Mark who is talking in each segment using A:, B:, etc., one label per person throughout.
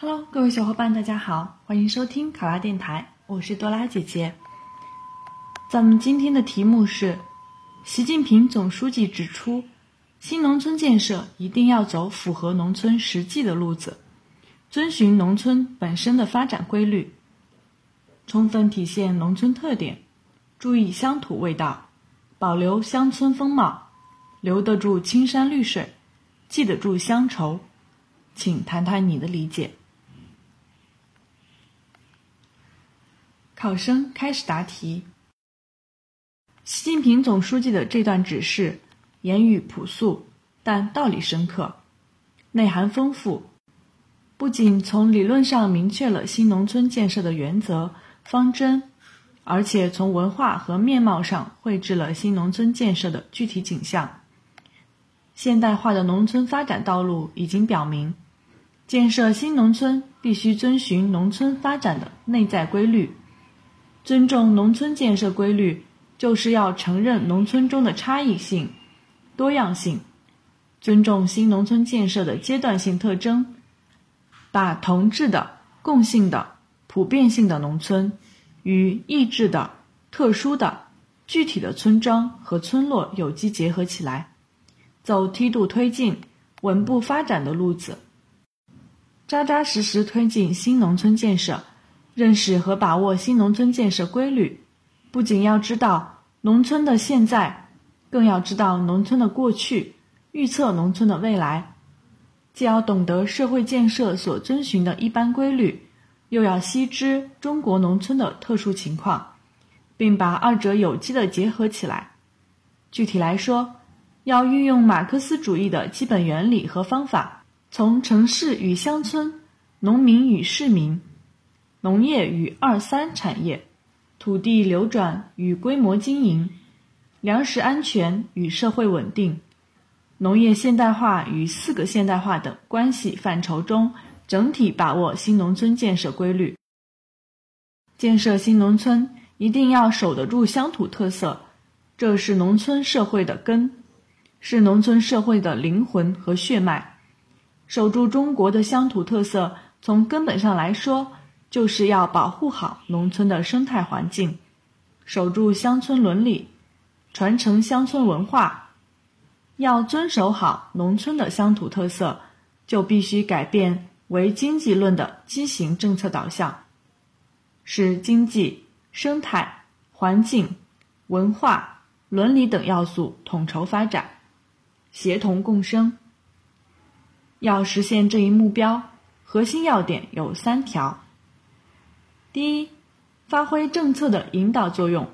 A: Hello，各位小伙伴，大家好，欢迎收听卡拉电台，我是多拉姐姐。咱们今天的题目是：习近平总书记指出，新农村建设一定要走符合农村实际的路子，遵循农村本身的发展规律，充分体现农村特点，注意乡土味道，保留乡村风貌，留得住青山绿水，记得住乡愁。请谈谈你的理解。考生开始答题。习近平总书记的这段指示，言语朴素，但道理深刻，内涵丰富。不仅从理论上明确了新农村建设的原则方针，而且从文化和面貌上绘制了新农村建设的具体景象。现代化的农村发展道路已经表明，建设新农村必须遵循农村发展的内在规律。尊重农村建设规律，就是要承认农村中的差异性、多样性，尊重新农村建设的阶段性特征，把同质的、共性的、普遍性的农村与异质的、特殊的、具体的村庄和村落有机结合起来，走梯度推进、稳步发展的路子，扎扎实实推进新农村建设。认识和把握新农村建设规律，不仅要知道农村的现在，更要知道农村的过去，预测农村的未来。既要懂得社会建设所遵循的一般规律，又要悉知中国农村的特殊情况，并把二者有机的结合起来。具体来说，要运用马克思主义的基本原理和方法，从城市与乡村、农民与市民。农业与二三产业，土地流转与规模经营，粮食安全与社会稳定，农业现代化与四个现代化等关系范畴中，整体把握新农村建设规律。建设新农村一定要守得住乡土特色，这是农村社会的根，是农村社会的灵魂和血脉。守住中国的乡土特色，从根本上来说。就是要保护好农村的生态环境，守住乡村伦理，传承乡村文化。要遵守好农村的乡土特色，就必须改变为经济论的畸形政策导向，使经济、生态、环境、文化、伦理等要素统筹发展，协同共生。要实现这一目标，核心要点有三条。第一，发挥政策的引导作用，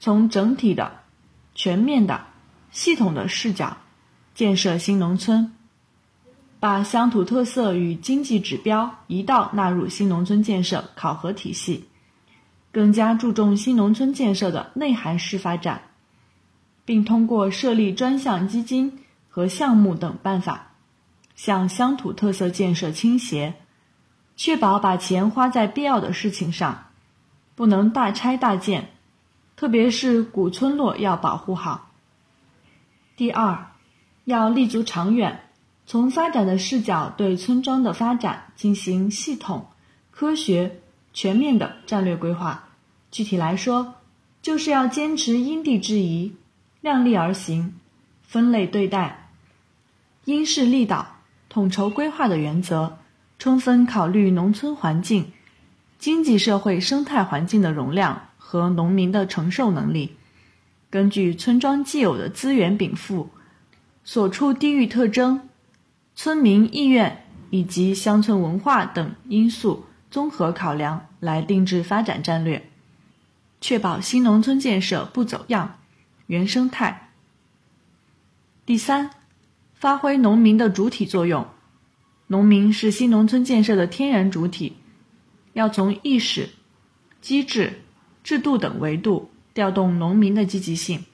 A: 从整体的、全面的、系统的视角建设新农村，把乡土特色与经济指标一道纳入新农村建设考核体系，更加注重新农村建设的内涵式发展，并通过设立专项基金和项目等办法，向乡土特色建设倾斜。确保把钱花在必要的事情上，不能大拆大建，特别是古村落要保护好。第二，要立足长远，从发展的视角对村庄的发展进行系统、科学、全面的战略规划。具体来说，就是要坚持因地制宜、量力而行、分类对待、因势利导、统筹规划的原则。充分考虑农村环境、经济社会生态环境的容量和农民的承受能力，根据村庄既有的资源禀赋、所处地域特征、村民意愿以及乡村文化等因素综合考量来定制发展战略，确保新农村建设不走样、原生态。第三，发挥农民的主体作用。农民是新农村建设的天然主体，要从意识、机制、制度等维度调动农民的积极性，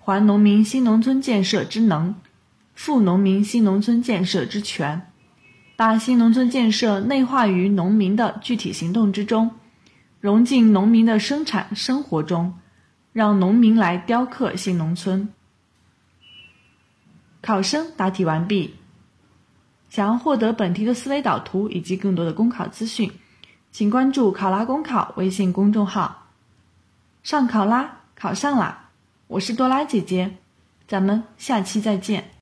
A: 还农民新农村建设之能，赋农民新农村建设之权，把新农村建设内化于农民的具体行动之中，融进农民的生产生活中，让农民来雕刻新农村。考生答题完毕。想要获得本题的思维导图以及更多的公考资讯，请关注“考拉公考”微信公众号。上考拉，考上啦！我是多拉姐姐，咱们下期再见。